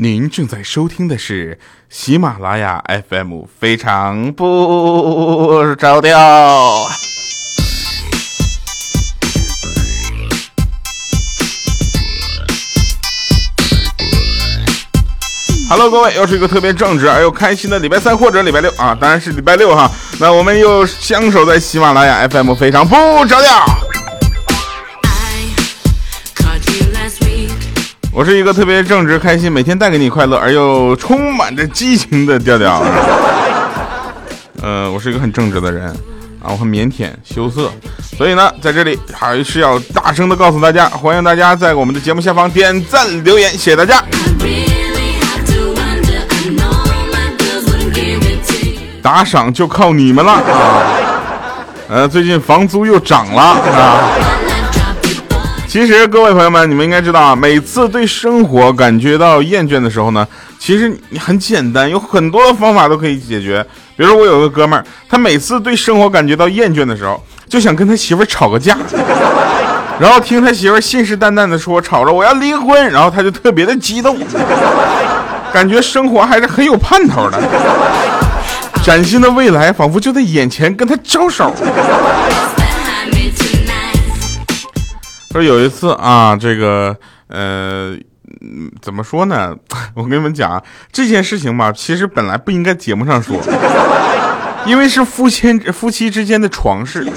您正在收听的是喜马拉雅 FM，非常不着调。Hello，各位，又是一个特别正直而又开心的礼拜三或者礼拜六啊，当然是礼拜六哈。那我们又相守在喜马拉雅 FM，非常不着调。我是一个特别正直、开心，每天带给你快乐而又充满着激情的调调。呃，我是一个很正直的人啊，我很腼腆羞涩，所以呢，在这里还是要大声的告诉大家，欢迎大家在我们的节目下方点赞留言，谢谢大家。打赏就靠你们了啊！呃，最近房租又涨了啊。其实各位朋友们，你们应该知道啊，每次对生活感觉到厌倦的时候呢，其实你很简单，有很多的方法都可以解决。比如我有个哥们儿，他每次对生活感觉到厌倦的时候，就想跟他媳妇儿吵个架，然后听他媳妇儿信誓旦旦的说吵着我要离婚，然后他就特别的激动，感觉生活还是很有盼头的。崭新的未来仿佛就在眼前，跟他招手。说有一次啊，这个呃，怎么说呢？我跟你们讲这件事情吧，其实本来不应该节目上说，因为是夫妻夫妻之间的床事。啊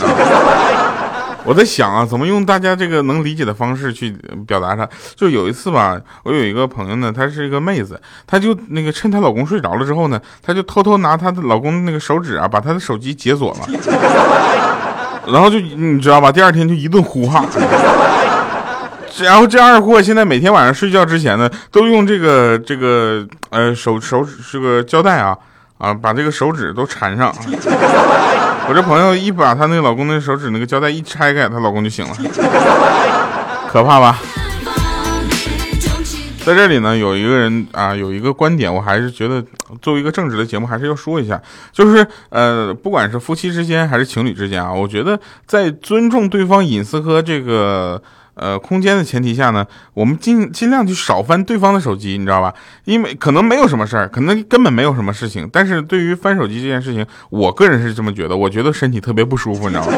我在想啊，怎么用大家这个能理解的方式去表达它？就有一次吧，我有一个朋友呢，她是一个妹子，她就那个趁她老公睡着了之后呢，她就偷偷拿她的老公那个手指啊，把她的手机解锁了，然后就你知道吧，第二天就一顿呼哈。然后这二货现在每天晚上睡觉之前呢，都用这个这个呃手手这个胶带啊啊，把这个手指都缠上。我这朋友一把她那老公的手指那个胶带一拆开，她老公就醒了，可怕吧？在这里呢，有一个人啊，有一个观点，我还是觉得作为一个正直的节目，还是要说一下，就是呃，不管是夫妻之间还是情侣之间啊，我觉得在尊重对方隐私和这个呃空间的前提下呢，我们尽尽量去少翻对方的手机，你知道吧？因为可能没有什么事儿，可能根本没有什么事情，但是对于翻手机这件事情，我个人是这么觉得，我觉得身体特别不舒服，你知道吗？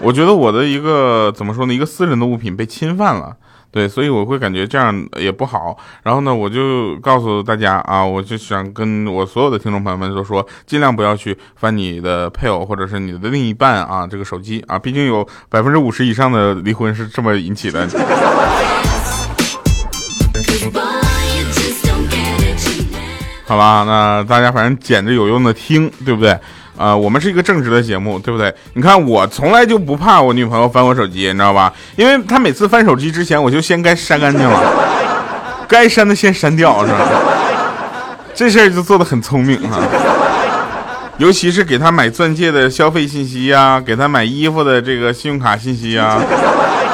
我觉得我的一个怎么说呢，一个私人的物品被侵犯了。对，所以我会感觉这样也不好。然后呢，我就告诉大家啊，我就想跟我所有的听众朋友们都说，尽量不要去翻你的配偶或者是你的另一半啊这个手机啊，毕竟有百分之五十以上的离婚是这么引起的。好吧，那大家反正捡着有用的听，对不对？啊，我们是一个正直的节目，对不对？你看我从来就不怕我女朋友翻我手机，你知道吧？因为她每次翻手机之前，我就先该删干净了，该删的先删掉，是吧？这事儿就做的很聪明啊。尤其是给她买钻戒的消费信息呀，给她买衣服的这个信用卡信息呀，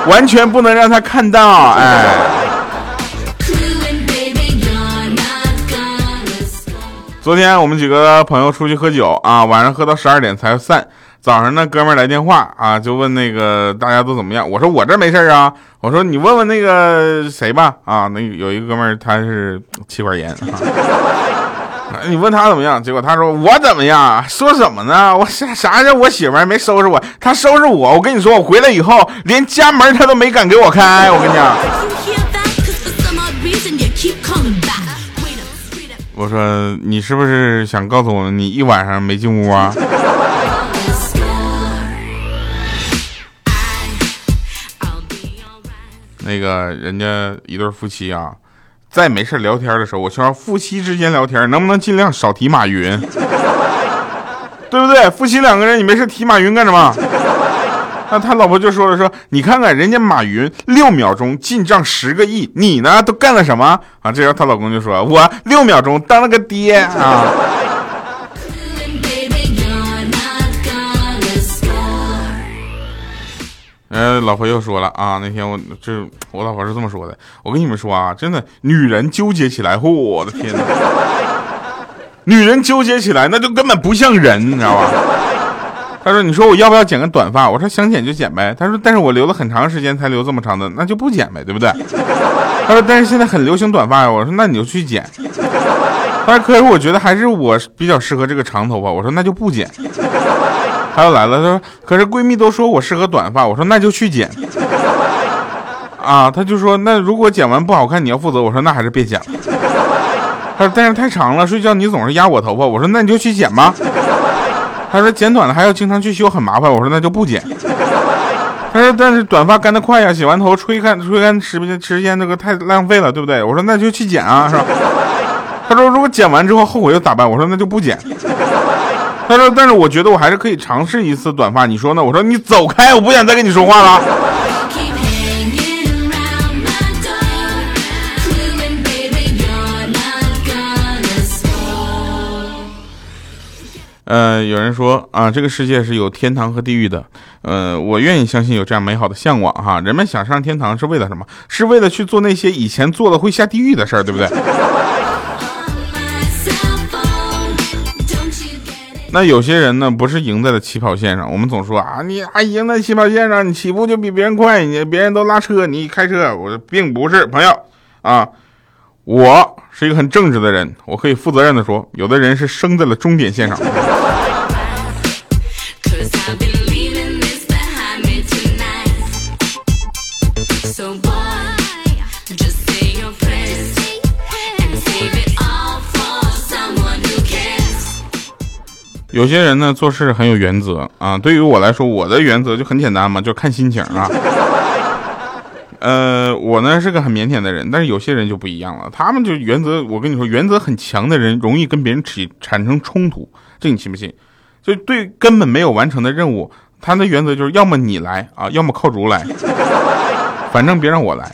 完全不能让她看到，哎。昨天我们几个朋友出去喝酒啊，晚上喝到十二点才散。早上呢，哥们儿来电话啊，就问那个大家都怎么样。我说我这没事啊。我说你问问那个谁吧啊，那有一个哥们儿他是气管炎，啊 你问他怎么样？结果他说我怎么样？说什么呢？我啥啥叫我媳妇儿没收拾我？他收拾我。我跟你说，我回来以后连家门他都没敢给我开。我跟你讲。我说你是不是想告诉我你一晚上没进屋啊？那个人家一对夫妻啊，在没事聊天的时候，我希望夫妻之间聊天能不能尽量少提马云，对不对？夫妻两个人你没事提马云干什么？那他老婆就说了说，你看看人家马云六秒钟进账十个亿，你呢都干了什么啊？这时候她老公就说，我六秒钟当了个爹啊。呃，老婆又说了啊，那天我这我老婆是这么说的，我跟你们说啊，真的，女人纠结起来，我的天哪，女人纠结起来那就根本不像人，你知道吧？他说：“你说我要不要剪个短发？”我说：“想剪就剪呗。”他说：“但是我留了很长时间才留这么长的，那就不剪呗，对不对？”他说：“但是现在很流行短发呀。”我说：“那你就去剪。”他说：“可是我觉得还是我比较适合这个长头发。”我说：“那就不剪。”他又来了，他说：“可是闺蜜都说我适合短发。”我说：“那就去剪。”啊，他就说：“那如果剪完不好看，你要负责。”我说：“那还是别剪了。”他说：“但是太长了，睡觉你总是压我头发。”我说：“那你就去剪吧。”他说剪短了还要经常去修，很麻烦。我说那就不剪。他说但是短发干得快呀，洗完头吹干吹干时间时间那个太浪费了，对不对？我说那就去剪啊，是吧？他说如果剪完之后后悔又咋办？我说那就不剪。他说但是我觉得我还是可以尝试一次短发，你说呢？我说你走开，我不想再跟你说话了。呃，有人说啊，这个世界是有天堂和地狱的。呃，我愿意相信有这样美好的向往哈。人们想上天堂是为了什么？是为了去做那些以前做了会下地狱的事儿，对不对？那有些人呢，不是赢在了起跑线上。我们总说啊，你啊赢在起跑线上，你起步就比别人快，你别人都拉车，你开车。我说并不是，朋友啊，我是一个很正直的人，我可以负责任的说，有的人是生在了终点线上。有些人呢做事很有原则啊，对于我来说，我的原则就很简单嘛，就看心情啊。呃，我呢是个很腼腆的人，但是有些人就不一样了，他们就原则，我跟你说，原则很强的人容易跟别人起产生冲突，这你信不信？就对根本没有完成的任务，他的原则就是要么你来啊，要么靠主来，反正别让我来。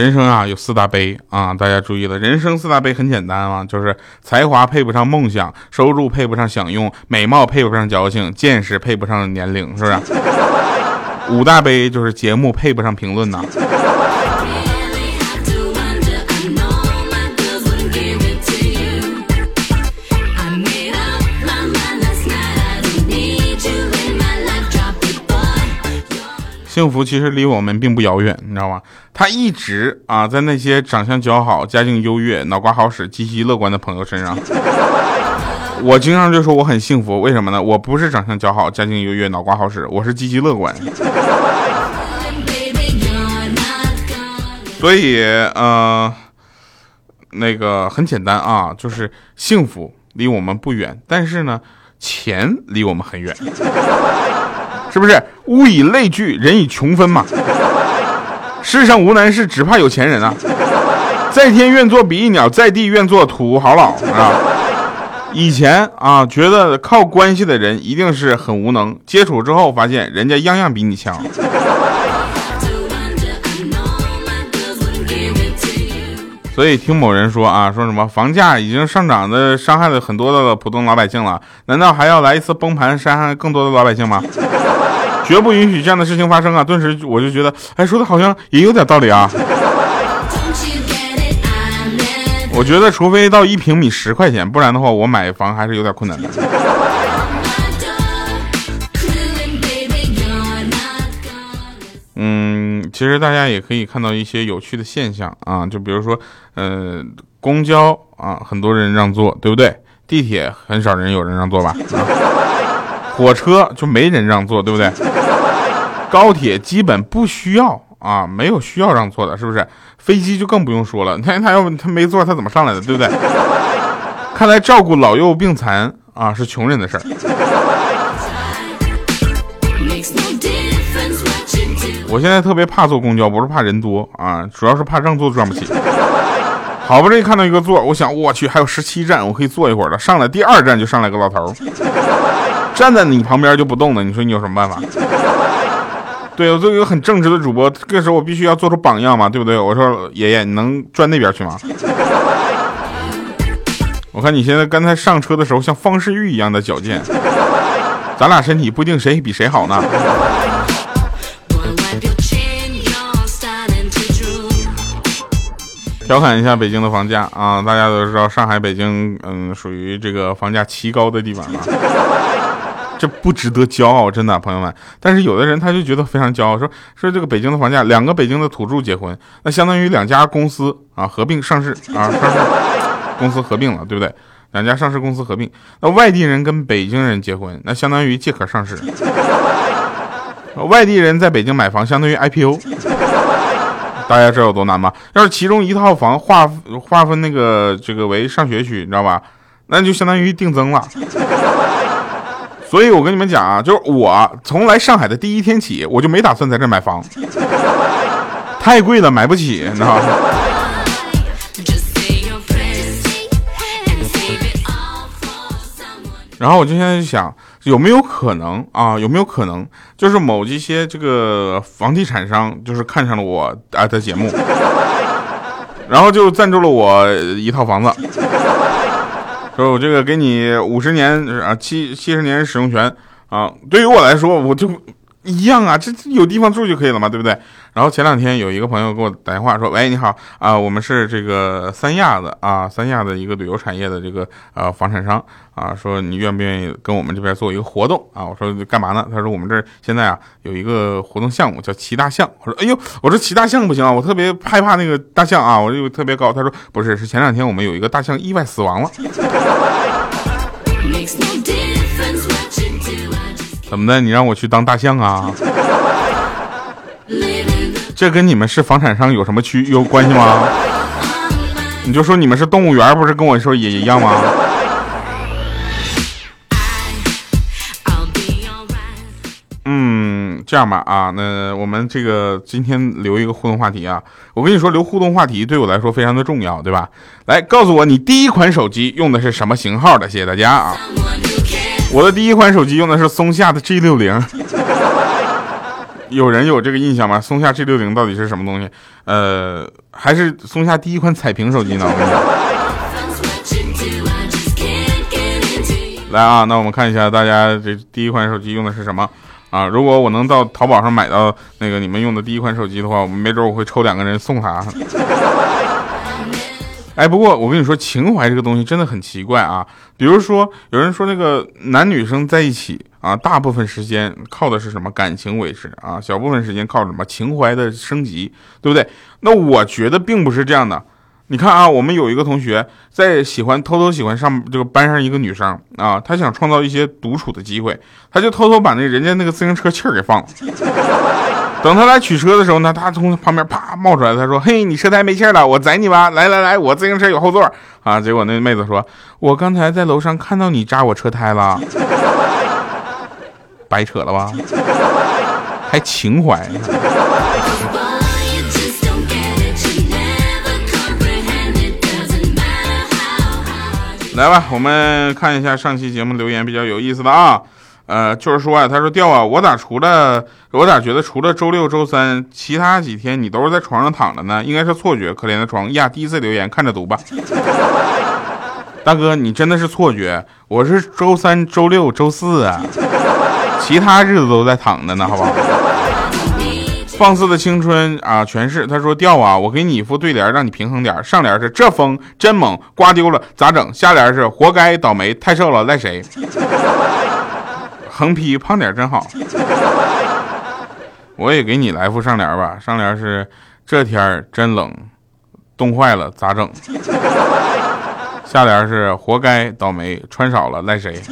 人生啊，有四大悲啊，大家注意了，人生四大悲很简单啊，就是才华配不上梦想，收入配不上享用，美貌配不上矫情，见识配不上年龄，是不是？五大悲就是节目配不上评论呐。幸福其实离我们并不遥远，你知道吗？他一直啊在那些长相姣好、家境优越、脑瓜好使、积极乐观的朋友身上。我经常就说我很幸福，为什么呢？我不是长相姣好、家境优越、脑瓜好使，我是积极乐观。所以，呃，那个很简单啊，就是幸福离我们不远，但是呢，钱离我们很远。是不是物以类聚，人以穷分嘛？世上无难事，只怕有钱人啊！在天愿作比翼鸟，在地愿做土豪老啊！以前啊，觉得靠关系的人一定是很无能，接触之后发现人家样样比你强。所以听某人说啊，说什么房价已经上涨的伤害了很多的普通老百姓了，难道还要来一次崩盘，伤害更多的老百姓吗？绝不允许这样的事情发生啊！顿时我就觉得，哎，说的好像也有点道理啊。我觉得，除非到一平米十块钱，不然的话，我买房还是有点困难的。嗯，其实大家也可以看到一些有趣的现象啊，就比如说，呃，公交啊，很多人让座，对不对？地铁很少人有人让座吧？啊火车就没人让座，对不对？高铁基本不需要啊，没有需要让座的，是不是？飞机就更不用说了，他他要他没座，他怎么上来的，对不对？看来照顾老幼病残啊是穷人的事儿。我现在特别怕坐公交，不是怕人多啊，主要是怕让座转不起。好不容易看到一个座，我想我去还有十七站，我可以坐一会儿了。上来第二站就上来个老头，站在你旁边就不动了，你说你有什么办法？对我作为一个很正直的主播，这个时候我必须要做出榜样嘛，对不对？我说爷爷，你能转那边去吗？我看你现在刚才上车的时候像方世玉一样的矫健，咱俩身体不一定谁比谁好呢。调侃一下北京的房价啊，大家都知道上海、北京，嗯，属于这个房价奇高的地方了，这不值得骄傲，真的，朋友们。但是有的人他就觉得非常骄傲，说说这个北京的房价，两个北京的土著结婚，那相当于两家公司啊合并上市啊，上市公司合并了，对不对？两家上市公司合并，那外地人跟北京人结婚，那相当于借壳上市。外地人在北京买房，相当于 IPO。大家知道有多难吗？要是其中一套房划划分那个这个为上学区，你知道吧？那就相当于定增了。所以我跟你们讲啊，就是我从来上海的第一天起，我就没打算在这买房，太贵了，买不起，你知道吗？然后我就现在就想。有没有可能啊？有没有可能，就是某一些这个房地产商，就是看上了我啊的节目，然后就赞助了我一套房子，说我这个给你五十年啊七七十年使用权啊。对于我来说，我就。一样啊，这这有地方住就可以了嘛，对不对？然后前两天有一个朋友给我打电话说：“喂，你好啊，我们是这个三亚的啊，三亚的一个旅游产业的这个呃房产商啊，说你愿不愿意跟我们这边做一个活动啊？”我说干嘛呢？他说我们这现在啊有一个活动项目叫骑大象。我说哎呦，我说骑大象不行啊，我特别害怕那个大象啊，我就特别高。他说不是，是前两天我们有一个大象意外死亡了。怎么的？你让我去当大象啊？这跟你们是房产商有什么区有关系吗？你就说你们是动物园，不是跟我说也一样吗？嗯，这样吧啊，那我们这个今天留一个互动话题啊。我跟你说，留互动话题对我来说非常的重要，对吧？来告诉我，你第一款手机用的是什么型号的？谢谢大家啊。我的第一款手机用的是松下的 G 六零，有人有这个印象吗？松下 G 六零到底是什么东西？呃，还是松下第一款彩屏手机呢？我跟你讲，来啊，那我们看一下大家这第一款手机用的是什么啊？如果我能到淘宝上买到那个你们用的第一款手机的话，我们没准我会抽两个人送他。哎，不过我跟你说，情怀这个东西真的很奇怪啊。比如说，有人说那个男女生在一起啊，大部分时间靠的是什么感情维持啊，小部分时间靠什么情怀的升级，对不对？那我觉得并不是这样的。你看啊，我们有一个同学在喜欢偷偷喜欢上这个班上一个女生啊，他想创造一些独处的机会，他就偷偷把那人家那个自行车气儿给放了。等他来取车的时候呢，他从旁边啪冒出来，他说：“嘿，你车胎没气了，我载你吧。来来来，我自行车有后座啊。”结果那妹子说：“我刚才在楼上看到你扎我车胎了，白扯了吧？还情怀。”来吧，我们看一下上期节目留言比较有意思的啊。呃，就是说啊，他说掉啊，我咋除了我咋觉得除了周六周三，其他几天你都是在床上躺着呢？应该是错觉，可怜的床呀。第一次留言，看着读吧。大哥，你真的是错觉，我是周三、周六、周四啊，其他日子都在躺着呢，好不好？放肆的青春啊，全是。他说掉啊，我给你一副对联，让你平衡点。上联是这风真猛，刮丢了咋整？下联是活该倒霉，太瘦了赖谁？横批胖点真好，我也给你来副上联吧。上联是这天真冷，冻坏了咋整？下联是活该倒霉，穿少了赖谁？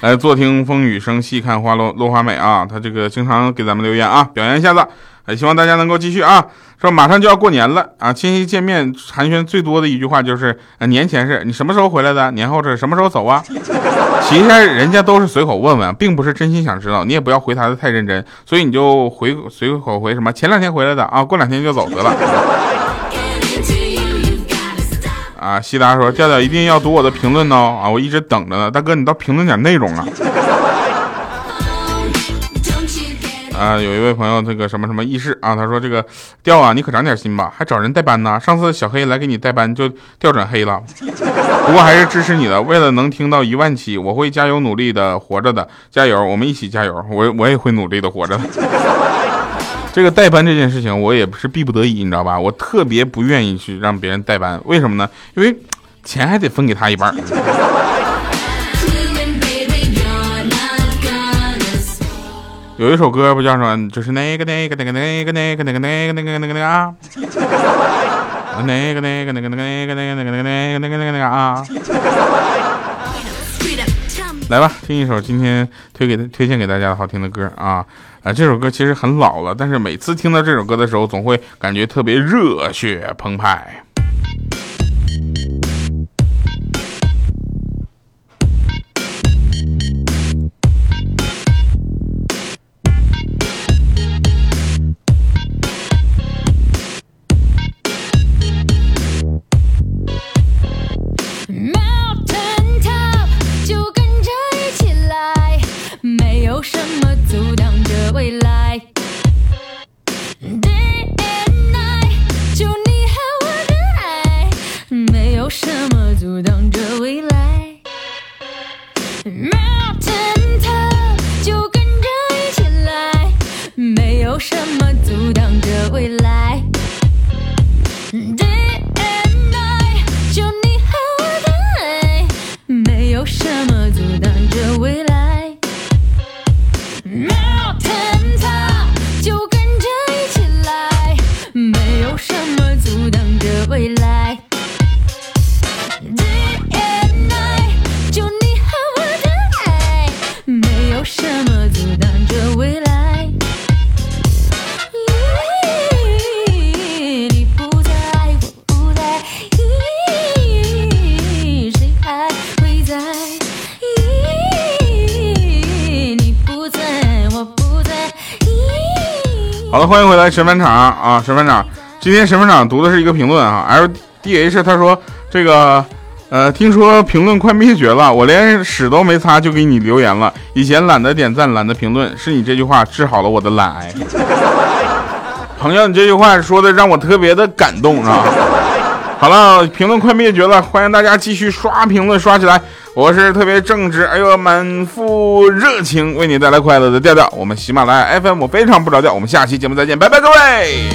来坐听风雨声，细看花落落花美啊！他这个经常给咱们留言啊，表扬一下子。哎，希望大家能够继续啊！说马上就要过年了啊，亲戚见面寒暄最多的一句话就是：呃，年前是你什么时候回来的？年后是什么时候走啊？其实人家都是随口问问，并不是真心想知道，你也不要回答的太认真，所以你就回随口回什么前两天回来的啊，过两天就走得了。啊，西达说调调一定要读我的评论哦啊，我一直等着呢，大哥你倒评论点内容啊。啊，有一位朋友，这个什么什么意识啊，他说这个调啊，你可长点心吧，还找人代班呢。上次小黑来给你代班就调转黑了，不过还是支持你的。为了能听到一万期，我会加油努力的活着的，加油，我们一起加油。我我也会努力的活着。这个代班这件事情，我也不是逼不得已，你知道吧？我特别不愿意去让别人代班，为什么呢？因为钱还得分给他一半。有一首歌不叫什么，就是那个那个那个那个那个那个那个那个那个那个啊，那个那个那个那个那个那个那个那个那个那个啊。来吧，听一首今天推给推荐给大家的好听的歌啊啊！这首歌其实很老了，但是每次听到这首歌的时候，总会感觉特别热血澎湃。欢迎回来神饭场啊！神饭场，今天神饭场读的是一个评论啊，L D H 他说这个呃，听说评论快灭绝了，我连屎都没擦就给你留言了。以前懒得点赞，懒得评论，是你这句话治好了我的懒癌。朋友，你这句话说的让我特别的感动啊！好了，评论快灭绝了，欢迎大家继续刷评论，刷起来。我是特别正直，哎呦，满腹热情，为你带来快乐的调调。我们喜马拉雅 FM，非常不着调。我们下期节目再见，拜拜，各位。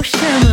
起